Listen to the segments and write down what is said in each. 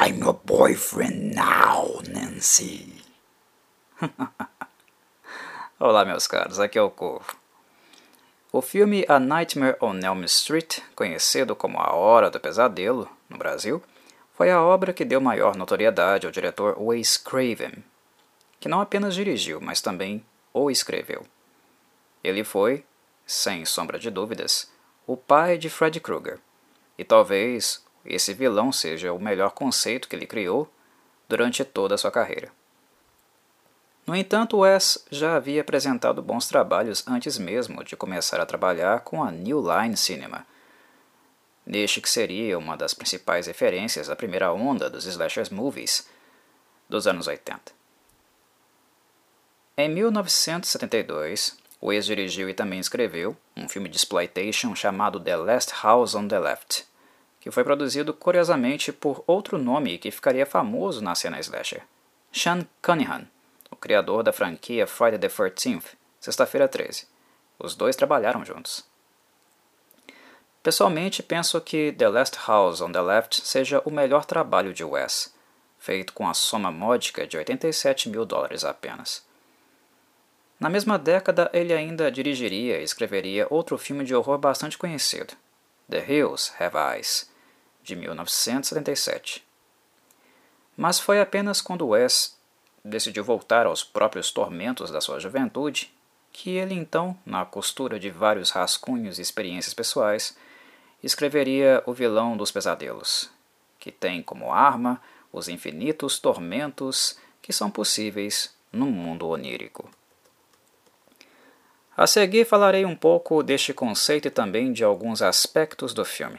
I'm your boyfriend now, Nancy. Olá, meus caros, aqui é o Corvo. O filme A Nightmare on Elm Street, conhecido como A Hora do Pesadelo no Brasil, foi a obra que deu maior notoriedade ao diretor Wes Craven, que não apenas dirigiu, mas também o escreveu. Ele foi, sem sombra de dúvidas, o pai de Fred Krueger, e talvez esse vilão seja o melhor conceito que ele criou durante toda a sua carreira. No entanto, Wes já havia apresentado bons trabalhos antes mesmo de começar a trabalhar com a New Line Cinema, neste que seria uma das principais referências da primeira onda dos slashers movies dos anos 80. Em 1972, Wes dirigiu e também escreveu um filme de exploitation chamado The Last House on the Left, que foi produzido curiosamente por outro nome que ficaria famoso na cena slasher, Sean Cunningham, o criador da franquia Friday the 13th, Sexta-feira 13. Os dois trabalharam juntos. Pessoalmente, penso que The Last House on the Left seja o melhor trabalho de Wes, feito com a soma módica de 87 mil dólares apenas. Na mesma década, ele ainda dirigiria e escreveria outro filme de horror bastante conhecido, The Hills Have Eyes, de 1977. Mas foi apenas quando Wes decidiu voltar aos próprios tormentos da sua juventude que ele então, na costura de vários rascunhos e experiências pessoais, escreveria O Vilão dos Pesadelos, que tem como arma os infinitos tormentos que são possíveis no mundo onírico. A seguir falarei um pouco deste conceito e também de alguns aspectos do filme.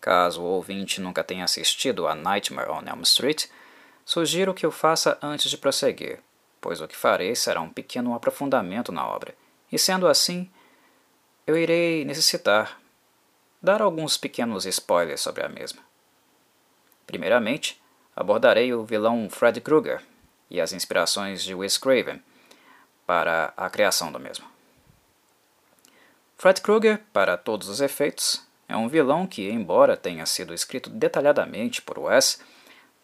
Caso o ouvinte nunca tenha assistido a Nightmare on Elm Street, Sugiro que o faça antes de prosseguir, pois o que farei será um pequeno aprofundamento na obra, e sendo assim, eu irei necessitar dar alguns pequenos spoilers sobre a mesma. Primeiramente, abordarei o vilão Fred Krueger e as inspirações de Wes Craven para a criação do mesmo. Fred Krueger, para todos os efeitos, é um vilão que, embora tenha sido escrito detalhadamente por Wes,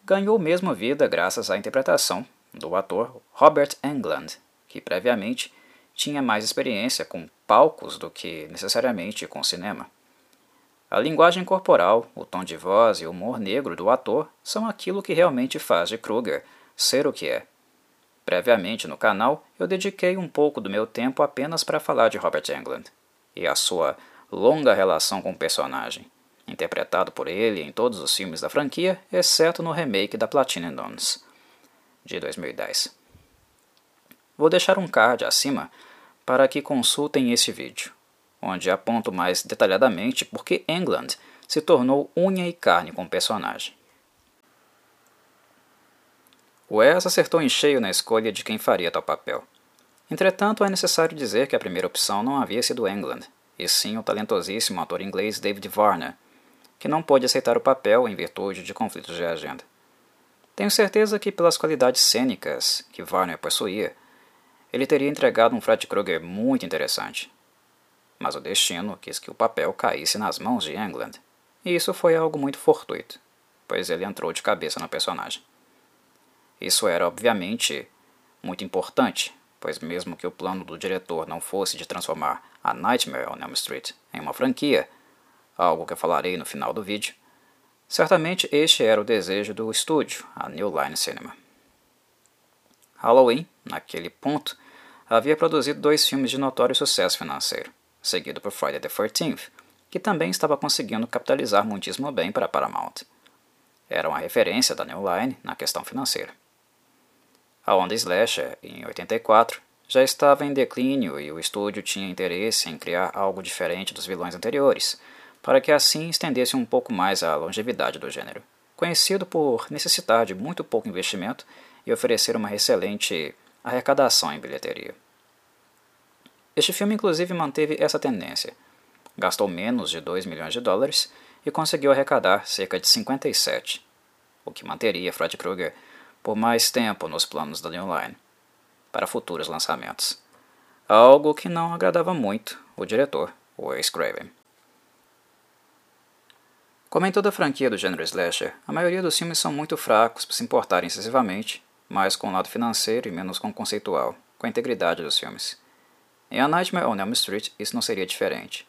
ganhou mesmo vida graças à interpretação do ator Robert Englund, que previamente tinha mais experiência com palcos do que necessariamente com cinema. A linguagem corporal, o tom de voz e o humor negro do ator são aquilo que realmente faz de Kruger ser o que é. Previamente no canal, eu dediquei um pouco do meu tempo apenas para falar de Robert Englund e a sua longa relação com o personagem interpretado por ele em todos os filmes da franquia, exceto no remake da Platinum Dons, de 2010. Vou deixar um card acima para que consultem esse vídeo, onde aponto mais detalhadamente por que England se tornou unha e carne com o personagem. Wes acertou em cheio na escolha de quem faria tal papel. Entretanto, é necessário dizer que a primeira opção não havia sido England, e sim o talentosíssimo ator inglês David Varner, que não pôde aceitar o papel em virtude de conflitos de agenda. Tenho certeza que, pelas qualidades cênicas que Warner possuía, ele teria entregado um Fred Krueger muito interessante. Mas o destino quis que o papel caísse nas mãos de England, e isso foi algo muito fortuito, pois ele entrou de cabeça no personagem. Isso era, obviamente, muito importante, pois mesmo que o plano do diretor não fosse de transformar a Nightmare on Elm Street em uma franquia, algo que eu falarei no final do vídeo, certamente este era o desejo do estúdio, a New Line Cinema. Halloween, naquele ponto, havia produzido dois filmes de notório sucesso financeiro, seguido por Friday the 13th, que também estava conseguindo capitalizar muitíssimo bem para Paramount. Era uma referência da New Line na questão financeira. A onda Slasher, em 84, já estava em declínio e o estúdio tinha interesse em criar algo diferente dos vilões anteriores, para que assim estendesse um pouco mais a longevidade do gênero, conhecido por necessitar de muito pouco investimento e oferecer uma excelente arrecadação em bilheteria. Este filme, inclusive, manteve essa tendência. Gastou menos de 2 milhões de dólares e conseguiu arrecadar cerca de 57, o que manteria Fred Krueger por mais tempo nos planos da New Line para futuros lançamentos. Algo que não agradava muito o diretor, Wes Craven. Como em toda a franquia do gênero slasher, a maioria dos filmes são muito fracos para se importarem excessivamente, mais com o lado financeiro e menos com o conceitual, com a integridade dos filmes. Em A Nightmare on Elm Street, isso não seria diferente.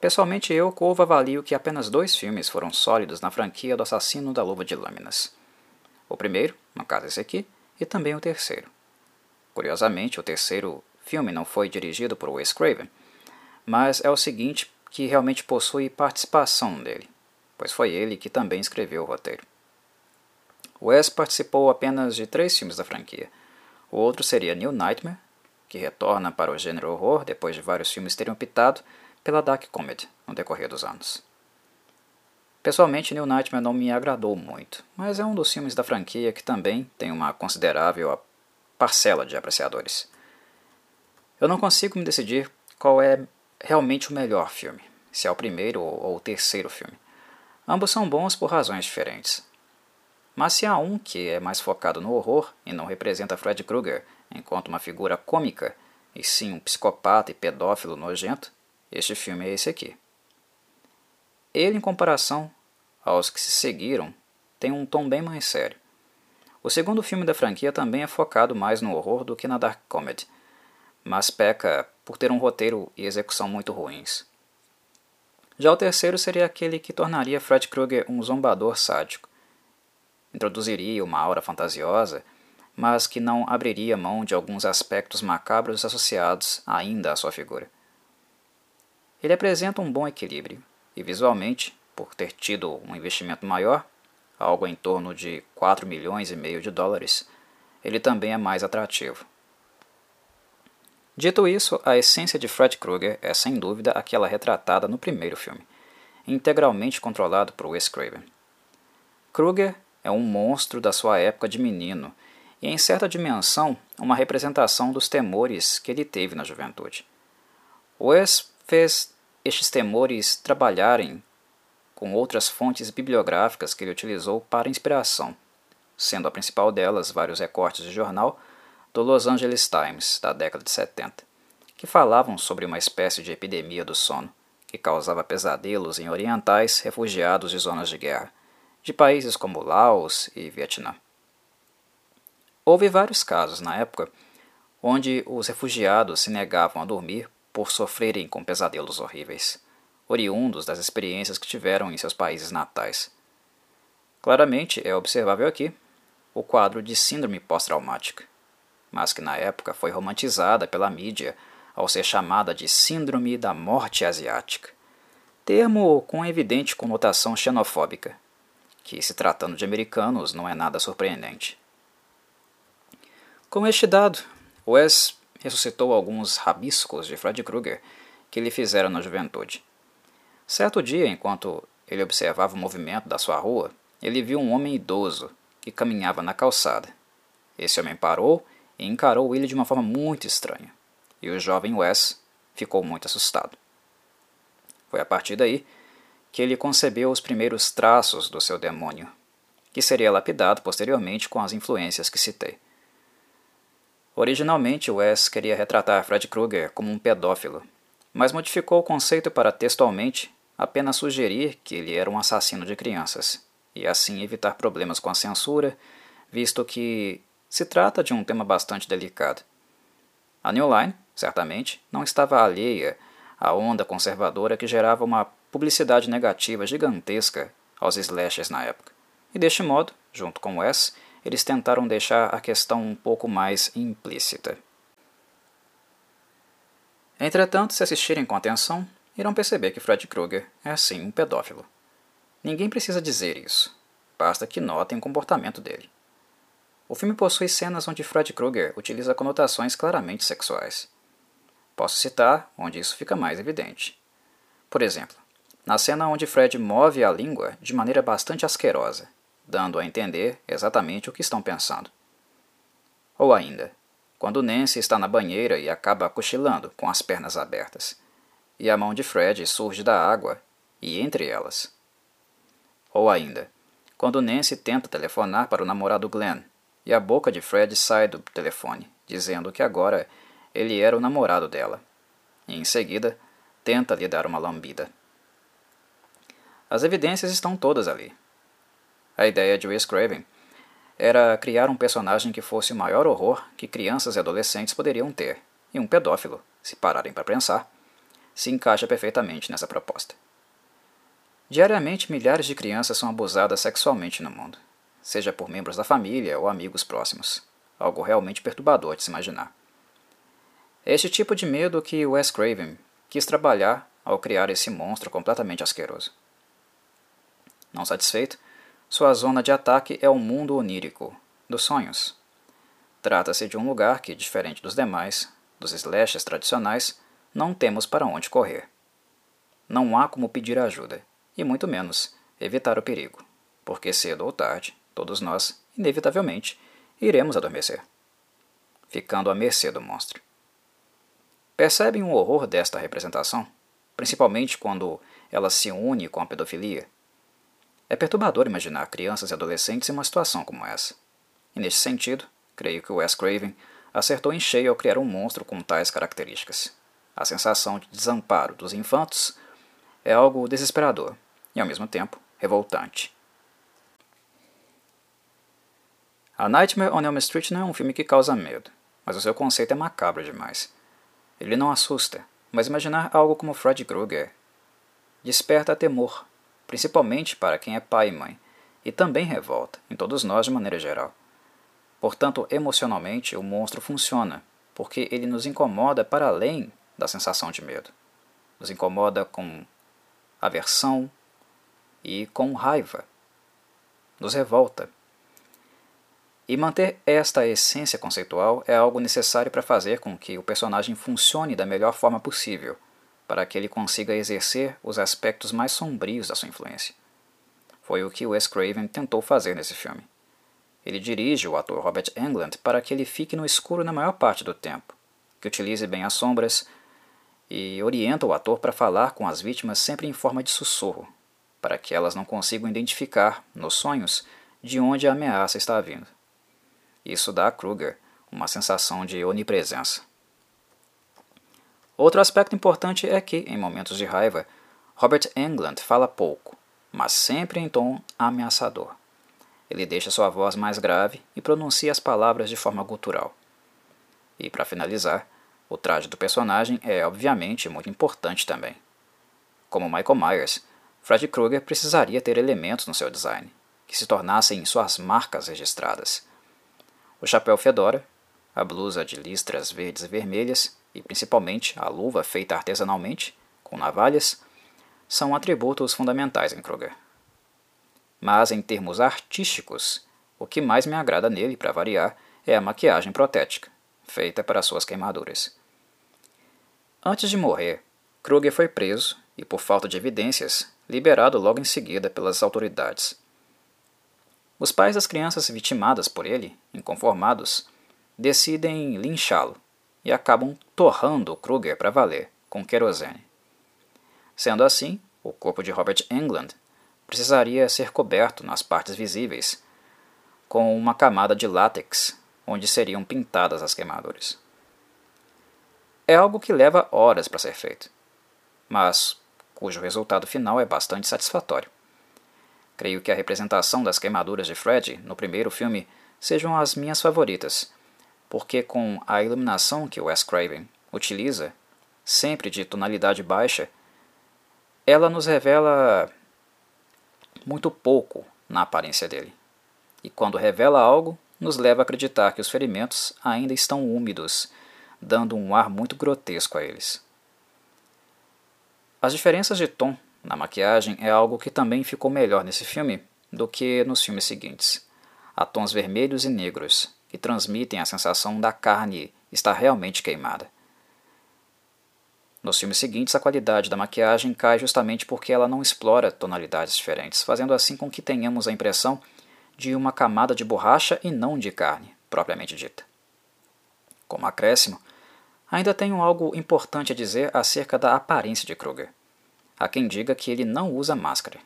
Pessoalmente, eu, Corvo, avalio que apenas dois filmes foram sólidos na franquia do Assassino da Luva de Lâminas. O primeiro, no caso esse aqui, e também o terceiro. Curiosamente, o terceiro filme não foi dirigido por Wes Craven, mas é o seguinte que realmente possui participação dele pois foi ele que também escreveu o roteiro. Wes participou apenas de três filmes da franquia. O outro seria New Nightmare, que retorna para o gênero horror depois de vários filmes terem optado pela dark comedy no decorrer dos anos. Pessoalmente, New Nightmare não me agradou muito, mas é um dos filmes da franquia que também tem uma considerável parcela de apreciadores. Eu não consigo me decidir qual é realmente o melhor filme, se é o primeiro ou o terceiro filme. Ambos são bons por razões diferentes. Mas se há um que é mais focado no horror e não representa Fred Krueger enquanto uma figura cômica, e sim um psicopata e pedófilo nojento, este filme é esse aqui. Ele, em comparação aos que se seguiram, tem um tom bem mais sério. O segundo filme da franquia também é focado mais no horror do que na dark comedy, mas peca por ter um roteiro e execução muito ruins. Já o terceiro seria aquele que tornaria Fred Krueger um zombador sádico. Introduziria uma aura fantasiosa, mas que não abriria mão de alguns aspectos macabros associados ainda à sua figura. Ele apresenta um bom equilíbrio, e visualmente, por ter tido um investimento maior, algo em torno de 4 milhões e meio de dólares, ele também é mais atrativo. Dito isso, a essência de Fred Krueger é sem dúvida aquela retratada no primeiro filme, integralmente controlado por Wes Craven. Krueger é um monstro da sua época de menino e, em certa dimensão, uma representação dos temores que ele teve na juventude. Wes fez estes temores trabalharem com outras fontes bibliográficas que ele utilizou para inspiração, sendo a principal delas vários recortes de jornal do Los Angeles Times da década de 70, que falavam sobre uma espécie de epidemia do sono que causava pesadelos em orientais refugiados de zonas de guerra, de países como Laos e Vietnã. Houve vários casos na época onde os refugiados se negavam a dormir por sofrerem com pesadelos horríveis, oriundos das experiências que tiveram em seus países natais. Claramente é observável aqui o quadro de síndrome pós-traumática, mas que na época foi romantizada pela mídia ao ser chamada de Síndrome da Morte Asiática, termo com evidente conotação xenofóbica, que, se tratando de americanos, não é nada surpreendente. Com este dado, Wes ressuscitou alguns rabiscos de Fred Krueger que lhe fizeram na juventude. Certo dia, enquanto ele observava o movimento da sua rua, ele viu um homem idoso que caminhava na calçada. Esse homem parou e encarou ele de uma forma muito estranha, e o jovem Wes ficou muito assustado. Foi a partir daí que ele concebeu os primeiros traços do seu demônio, que seria lapidado posteriormente com as influências que citei. Originalmente, Wes queria retratar Fred Krueger como um pedófilo, mas modificou o conceito para textualmente apenas sugerir que ele era um assassino de crianças, e assim evitar problemas com a censura, visto que se trata de um tema bastante delicado. A New Line, certamente, não estava alheia à onda conservadora que gerava uma publicidade negativa gigantesca aos slashers na época. E deste modo, junto com Wes, eles tentaram deixar a questão um pouco mais implícita. Entretanto, se assistirem com atenção, irão perceber que Fred Krueger é sim um pedófilo. Ninguém precisa dizer isso, basta que notem o comportamento dele. O filme possui cenas onde Fred Krueger utiliza conotações claramente sexuais. Posso citar onde isso fica mais evidente. Por exemplo, na cena onde Fred move a língua de maneira bastante asquerosa, dando a entender exatamente o que estão pensando. Ou ainda, quando Nancy está na banheira e acaba cochilando com as pernas abertas, e a mão de Fred surge da água e entre elas. Ou ainda, quando Nancy tenta telefonar para o namorado Glenn e a boca de Fred sai do telefone, dizendo que agora ele era o namorado dela. E em seguida, tenta lhe dar uma lambida. As evidências estão todas ali. A ideia de Wes Craven era criar um personagem que fosse o maior horror que crianças e adolescentes poderiam ter, e um pedófilo, se pararem para pensar, se encaixa perfeitamente nessa proposta. Diariamente, milhares de crianças são abusadas sexualmente no mundo, seja por membros da família ou amigos próximos, algo realmente perturbador de se imaginar. É este tipo de medo que Wes Craven quis trabalhar ao criar esse monstro completamente asqueroso. Não satisfeito, sua zona de ataque é o mundo onírico, dos sonhos. Trata-se de um lugar que, diferente dos demais, dos slashes tradicionais, não temos para onde correr. Não há como pedir ajuda, e muito menos evitar o perigo, porque cedo ou tarde, todos nós, inevitavelmente, iremos adormecer, ficando à mercê do monstro. Percebem o horror desta representação, principalmente quando ela se une com a pedofilia? É perturbador imaginar crianças e adolescentes em uma situação como essa. E neste sentido, creio que Wes Craven acertou em cheio ao criar um monstro com tais características. A sensação de desamparo dos infantos é algo desesperador e, ao mesmo tempo, revoltante. A Nightmare on Elm Street não é um filme que causa medo, mas o seu conceito é macabro demais. Ele não assusta, mas imaginar algo como Fred Krueger desperta temor, principalmente para quem é pai e mãe, e também revolta, em todos nós de maneira geral. Portanto, emocionalmente, o monstro funciona, porque ele nos incomoda para além da sensação de medo. Nos incomoda com aversão e com raiva. Nos revolta e manter esta essência conceitual é algo necessário para fazer com que o personagem funcione da melhor forma possível, para que ele consiga exercer os aspectos mais sombrios da sua influência. Foi o que Wes Craven tentou fazer nesse filme. Ele dirige o ator Robert Englund para que ele fique no escuro na maior parte do tempo, que utilize bem as sombras e orienta o ator para falar com as vítimas sempre em forma de sussurro, para que elas não consigam identificar, nos sonhos, de onde a ameaça está vindo. Isso dá a Kruger uma sensação de onipresença. Outro aspecto importante é que, em momentos de raiva, Robert Englund fala pouco, mas sempre em tom ameaçador. Ele deixa sua voz mais grave e pronuncia as palavras de forma gutural. E, para finalizar, o traje do personagem é obviamente muito importante também. Como Michael Myers, Fred Krueger precisaria ter elementos no seu design, que se tornassem suas marcas registradas. O chapéu fedora, a blusa de listras verdes e vermelhas e principalmente a luva feita artesanalmente, com navalhas, são atributos fundamentais em Kruger. Mas em termos artísticos, o que mais me agrada nele, para variar, é a maquiagem protética, feita para suas queimaduras. Antes de morrer, Kruger foi preso e, por falta de evidências, liberado logo em seguida pelas autoridades. Os pais das crianças vitimadas por ele, inconformados, decidem linchá-lo e acabam torrando Kruger para valer, com querosene. Sendo assim, o corpo de Robert Englund precisaria ser coberto nas partes visíveis com uma camada de látex onde seriam pintadas as queimaduras. É algo que leva horas para ser feito, mas cujo resultado final é bastante satisfatório. Creio que a representação das queimaduras de Fred no primeiro filme sejam as minhas favoritas, porque com a iluminação que Wes Craven utiliza, sempre de tonalidade baixa, ela nos revela muito pouco na aparência dele. E quando revela algo, nos leva a acreditar que os ferimentos ainda estão úmidos, dando um ar muito grotesco a eles. As diferenças de tom na maquiagem é algo que também ficou melhor nesse filme do que nos filmes seguintes. Há tons vermelhos e negros que transmitem a sensação da carne estar realmente queimada. Nos filmes seguintes, a qualidade da maquiagem cai justamente porque ela não explora tonalidades diferentes, fazendo assim com que tenhamos a impressão de uma camada de borracha e não de carne, propriamente dita. Como acréscimo, ainda tenho algo importante a dizer acerca da aparência de Kruger. Há quem diga que ele não usa máscara.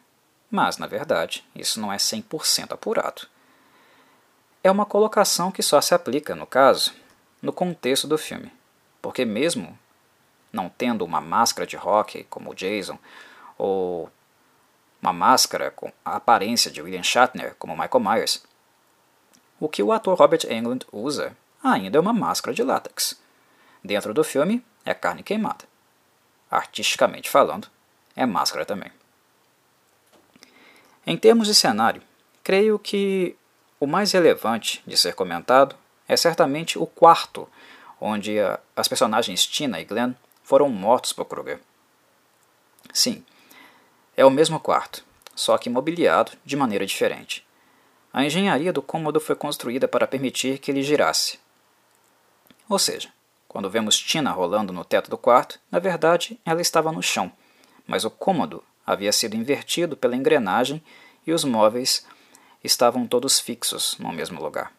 Mas, na verdade, isso não é 100% apurado. É uma colocação que só se aplica, no caso, no contexto do filme, porque mesmo não tendo uma máscara de rock como o Jason, ou uma máscara com a aparência de William Shatner como Michael Myers, o que o ator Robert Englund usa ainda é uma máscara de látex. Dentro do filme é carne queimada. Artisticamente falando, é máscara também. Em termos de cenário, creio que o mais relevante de ser comentado é certamente o quarto, onde as personagens Tina e Glenn foram mortos por Kruger. Sim, é o mesmo quarto, só que mobiliado de maneira diferente. A engenharia do cômodo foi construída para permitir que ele girasse. Ou seja, quando vemos Tina rolando no teto do quarto, na verdade ela estava no chão, mas o cômodo havia sido invertido pela engrenagem e os móveis estavam todos fixos no mesmo lugar.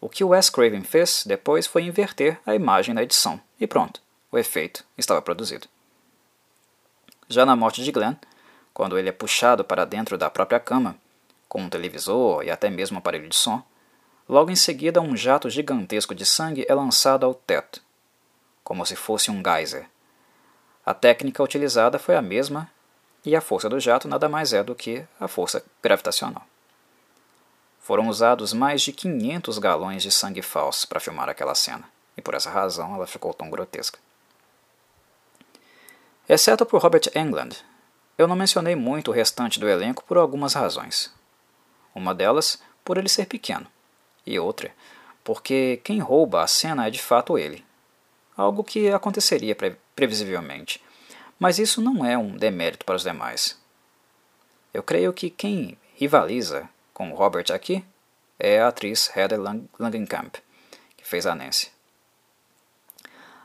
O que Wes Craven fez depois foi inverter a imagem na edição, e pronto, o efeito estava produzido. Já na morte de Glenn, quando ele é puxado para dentro da própria cama, com um televisor e até mesmo um aparelho de som, logo em seguida um jato gigantesco de sangue é lançado ao teto, como se fosse um geyser. A técnica utilizada foi a mesma e a força do jato nada mais é do que a força gravitacional. Foram usados mais de 500 galões de sangue falso para filmar aquela cena, e por essa razão ela ficou tão grotesca. Exceto por Robert Englund, eu não mencionei muito o restante do elenco por algumas razões. Uma delas, por ele ser pequeno, e outra, porque quem rouba a cena é de fato ele. Algo que aconteceria pre previsivelmente, mas isso não é um demérito para os demais. Eu creio que quem rivaliza com Robert aqui é a atriz Heather Langenkamp, que fez a Nancy.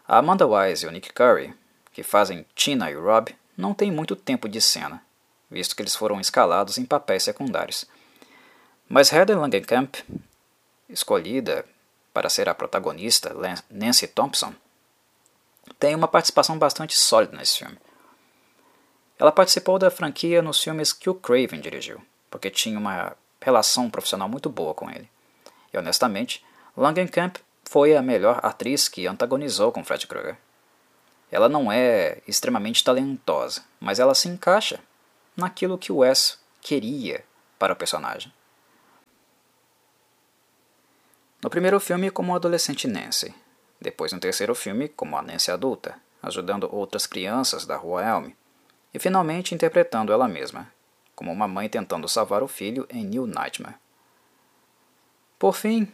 A Amanda Wise e o Nick Curry, que fazem Tina e Rob, não têm muito tempo de cena, visto que eles foram escalados em papéis secundários. Mas Heather Langenkamp, escolhida para ser a protagonista Nancy Thompson, tem uma participação bastante sólida nesse filme. Ela participou da franquia nos filmes que o Craven dirigiu, porque tinha uma relação profissional muito boa com ele. E honestamente, Langenkamp foi a melhor atriz que antagonizou com Fred Krueger. Ela não é extremamente talentosa, mas ela se encaixa naquilo que Wes queria para o personagem. No primeiro filme, como a adolescente Nancy, depois no terceiro filme, como a Nancy adulta, ajudando outras crianças da rua Elm, e finalmente interpretando ela mesma, como uma mãe tentando salvar o filho em New Nightmare. Por fim,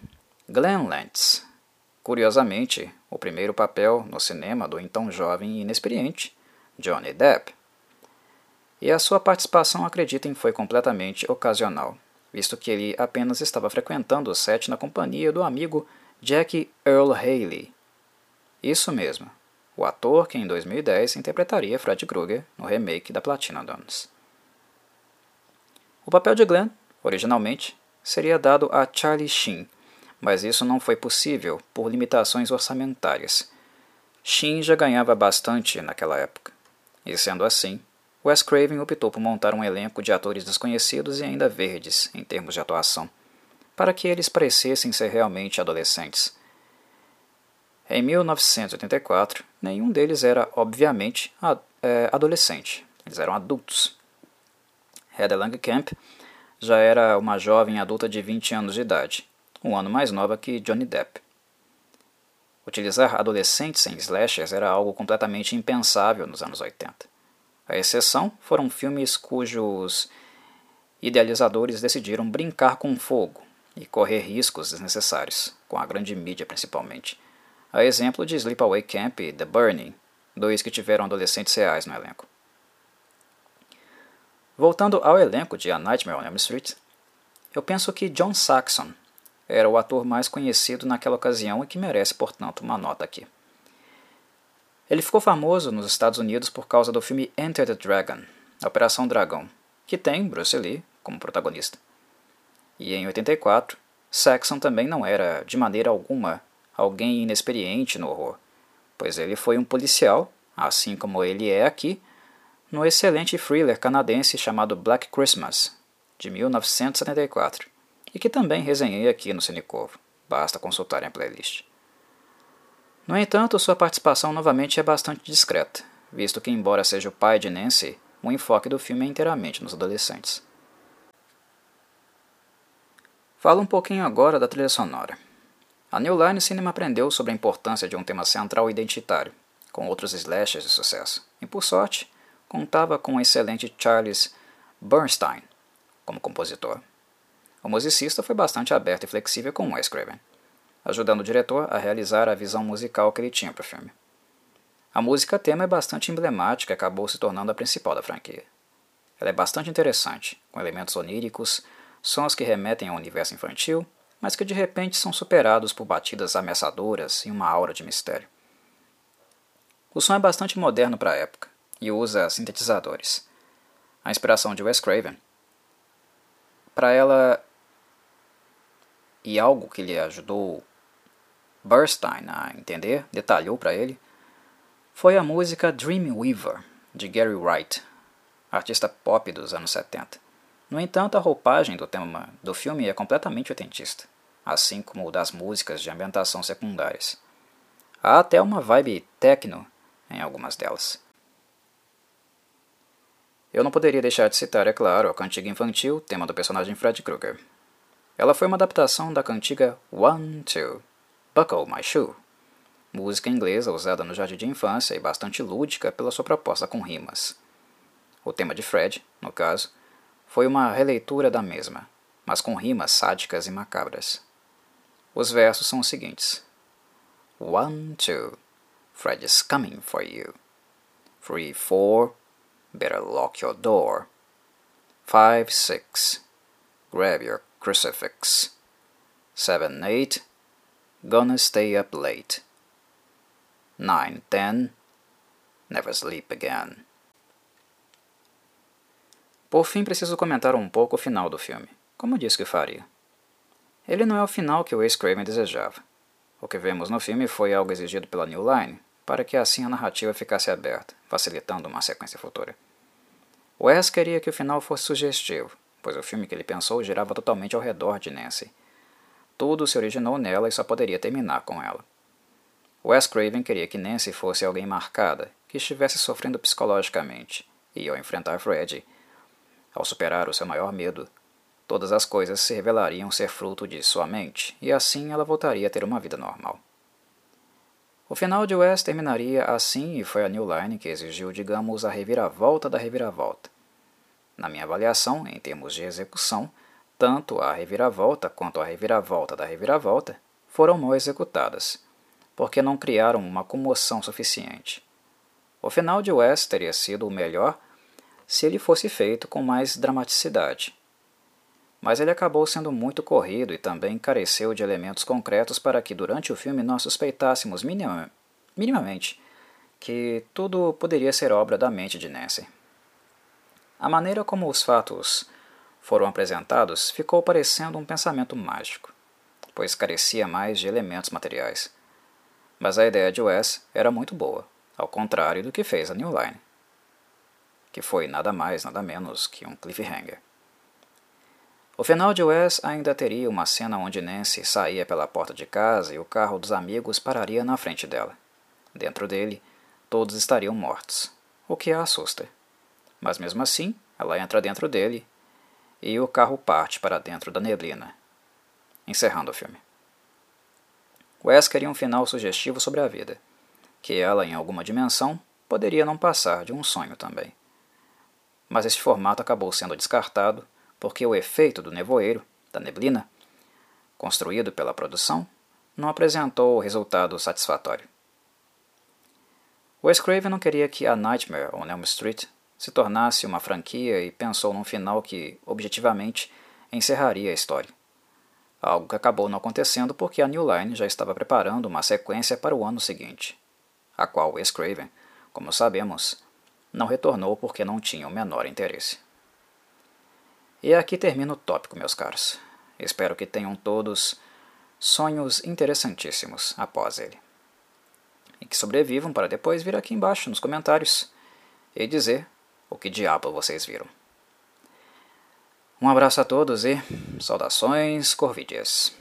Glenn Lantz. Curiosamente, o primeiro papel no cinema do então jovem e inexperiente Johnny Depp. E a sua participação, acreditem, foi completamente ocasional, visto que ele apenas estava frequentando o set na companhia do amigo Jack Earl Haley. Isso mesmo, o ator que em 2010 interpretaria Fred Krueger no remake da Platinum Dunes. O papel de Glenn, originalmente, seria dado a Charlie Sheen, mas isso não foi possível por limitações orçamentárias. Sheen já ganhava bastante naquela época. E sendo assim, Wes Craven optou por montar um elenco de atores desconhecidos e ainda verdes em termos de atuação, para que eles parecessem ser realmente adolescentes. Em 1984, nenhum deles era, obviamente, é, adolescente, eles eram adultos. Heather Langenkamp já era uma jovem adulta de 20 anos de idade, um ano mais nova que Johnny Depp. Utilizar adolescentes em slashers era algo completamente impensável nos anos 80. A exceção foram filmes cujos idealizadores decidiram brincar com fogo e correr riscos desnecessários, com a grande mídia principalmente. A exemplo de Sleepaway Camp e The Burning, dois que tiveram adolescentes reais no elenco. Voltando ao elenco de A Nightmare on Elm Street, eu penso que John Saxon era o ator mais conhecido naquela ocasião e que merece, portanto, uma nota aqui. Ele ficou famoso nos Estados Unidos por causa do filme Enter the Dragon, Operação Dragão, que tem Bruce Lee como protagonista. E em 84, Saxon também não era, de maneira alguma, alguém inexperiente no horror, pois ele foi um policial, assim como ele é aqui, no excelente thriller canadense chamado Black Christmas, de 1974, e que também resenhei aqui no Cinecovo. Basta consultarem a playlist. No entanto, sua participação novamente é bastante discreta, visto que, embora seja o pai de Nancy, o enfoque do filme é inteiramente nos adolescentes. Falo um pouquinho agora da trilha sonora. A New Line Cinema aprendeu sobre a importância de um tema central identitário, com outros slashers de sucesso, e por sorte, contava com o excelente Charles Bernstein como compositor. O musicista foi bastante aberto e flexível com Wes Craven, ajudando o diretor a realizar a visão musical que ele tinha para o filme. A música tema é bastante emblemática e acabou se tornando a principal da franquia. Ela é bastante interessante, com elementos oníricos, sons que remetem ao universo infantil, mas que de repente são superados por batidas ameaçadoras e uma aura de mistério. O som é bastante moderno para a época e usa sintetizadores. A inspiração de Wes Craven. Para ela e algo que lhe ajudou Burstein a entender, detalhou para ele, foi a música Dreamweaver, de Gary Wright, artista pop dos anos 70. No entanto, a roupagem do tema do filme é completamente autentista, assim como das músicas de ambientação secundárias. Há até uma vibe techno em algumas delas. Eu não poderia deixar de citar, é claro, a cantiga infantil, tema do personagem Fred Krueger. Ela foi uma adaptação da cantiga One, Two, Buckle My Shoe, música inglesa usada no jardim de infância e bastante lúdica pela sua proposta com rimas. O tema de Fred, no caso, foi uma releitura da mesma, mas com rimas sádicas e macabras. Os versos são os seguintes: One, two, Fred is coming for you. Three, four, better lock your door. Five, six, grab your crucifix. Seven, eight, gonna stay up late. Nine, ten, never sleep again. Por fim, preciso comentar um pouco o final do filme, como disse que faria. Ele não é o final que o Ace Craven desejava. O que vemos no filme foi algo exigido pela New Line, para que assim a narrativa ficasse aberta, facilitando uma sequência futura. Wes queria que o final fosse sugestivo, pois o filme que ele pensou girava totalmente ao redor de Nancy. Tudo se originou nela e só poderia terminar com ela. Wes Craven queria que Nancy fosse alguém marcada, que estivesse sofrendo psicologicamente, e ao enfrentar Fred, ao superar o seu maior medo, todas as coisas se revelariam ser fruto de sua mente, e assim ela voltaria a ter uma vida normal. O final de Wes terminaria assim e foi a New Line que exigiu, digamos, a reviravolta da reviravolta. Na minha avaliação, em termos de execução, tanto a reviravolta quanto a reviravolta da reviravolta foram mal executadas, porque não criaram uma comoção suficiente. O final de Wes teria sido o melhor se ele fosse feito com mais dramaticidade. Mas ele acabou sendo muito corrido e também careceu de elementos concretos para que durante o filme nós suspeitássemos minima, minimamente que tudo poderia ser obra da mente de Nancy. A maneira como os fatos foram apresentados ficou parecendo um pensamento mágico, pois carecia mais de elementos materiais. Mas a ideia de Wes era muito boa, ao contrário do que fez a New Line, que foi nada mais, nada menos que um cliffhanger. O final de Wes ainda teria uma cena onde Nancy saía pela porta de casa e o carro dos amigos pararia na frente dela. Dentro dele, todos estariam mortos, o que a assusta. Mas mesmo assim, ela entra dentro dele e o carro parte para dentro da neblina, encerrando o filme. Wes queria um final sugestivo sobre a vida, que ela, em alguma dimensão, poderia não passar de um sonho também. Mas este formato acabou sendo descartado porque o efeito do nevoeiro, da neblina, construído pela produção, não apresentou resultado satisfatório. Wes Craven não queria que A Nightmare on Elm Street se tornasse uma franquia e pensou num final que, objetivamente, encerraria a história. Algo que acabou não acontecendo porque a New Line já estava preparando uma sequência para o ano seguinte, a qual Wes Craven, como sabemos, não retornou porque não tinha o menor interesse. E aqui termina o tópico, meus caros. Espero que tenham todos sonhos interessantíssimos após ele. E que sobrevivam para depois vir aqui embaixo nos comentários e dizer o que diabo vocês viram? Um abraço a todos e saudações corvídeas.